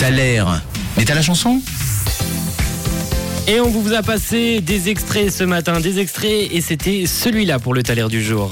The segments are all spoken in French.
T'as l'air. Mais t'as la chanson? Et on vous a passé des extraits ce matin, des extraits, et c'était celui-là pour le taler du jour.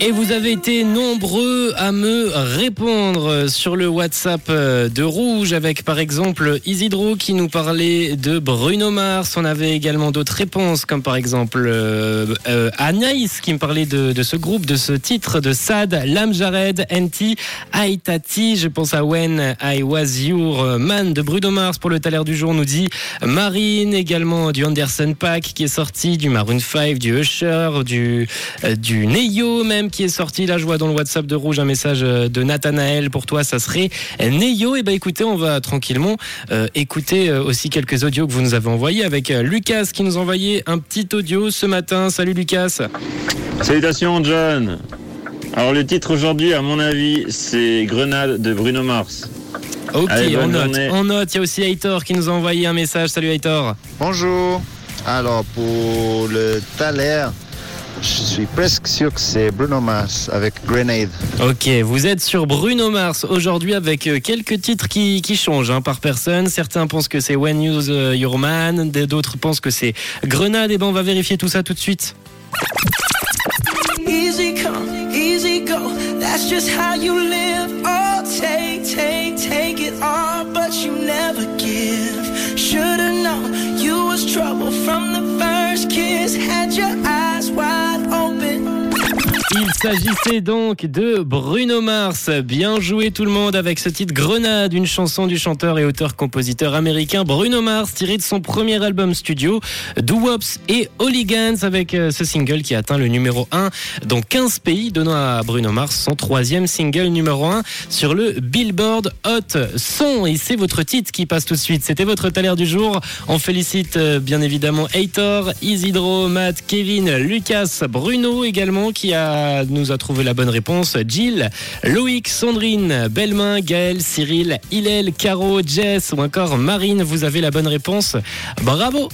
Et vous avez été nombreux à me répondre sur le WhatsApp euh, de Rouge avec par exemple Isidro qui nous parlait de Bruno Mars. On avait également d'autres réponses comme par exemple euh, euh, Anaïs qui me parlait de, ce groupe, de ce titre de Sad, Lam Jared, Aitati. Je pense à When I Was Your Man de Bruno Mars pour le taler du jour nous dit Marine, également du Anderson Pack qui est sorti, du Maroon 5, du Usher, du, euh, du Neyo même qui est sorti. Là, je vois dans le WhatsApp de Rouge un message de Nathanaël. Pour toi, ça serait Neyo. Et eh ben écoutez, on va tranquillement euh, écouter euh, aussi quelques audios que vous nous avez envoyés avec euh, Lucas qui nous a envoyé un petit audio ce matin. Salut Lucas. Salutations John. Alors le titre aujourd'hui, à mon avis, c'est Grenade de Bruno Mars. Ok, Allez, on note. journée. On note. Il y a aussi Aitor qui nous a envoyé un message. Salut Aitor. Bonjour. Alors, pour le Thaler, je suis presque sûr que c'est Bruno Mars avec Grenade. Ok, vous êtes sur Bruno Mars aujourd'hui avec euh, quelques titres qui, qui changent hein, par personne. Certains pensent que c'est When Use euh, Your Man, d'autres pensent que c'est Grenade. Et ben on va vérifier tout ça tout de suite. Easy come, easy go. That's just how you live. picture s'agissait donc de Bruno Mars. Bien joué tout le monde avec ce titre Grenade, une chanson du chanteur et auteur-compositeur américain Bruno Mars tiré de son premier album studio Do Wops et Hooligans avec euh, ce single qui atteint le numéro 1 dans 15 pays, donnant à Bruno Mars son troisième single numéro 1 sur le Billboard Hot Son. Et c'est votre titre qui passe tout de suite. C'était votre taler du jour. On félicite euh, bien évidemment Heitor, Isidro, Matt, Kevin, Lucas, Bruno également qui a nous a trouvé la bonne réponse. Jill, Loïc, Sandrine, Belmain, Gaël, Cyril, Hillel, Caro, Jess ou encore Marine. Vous avez la bonne réponse. Bravo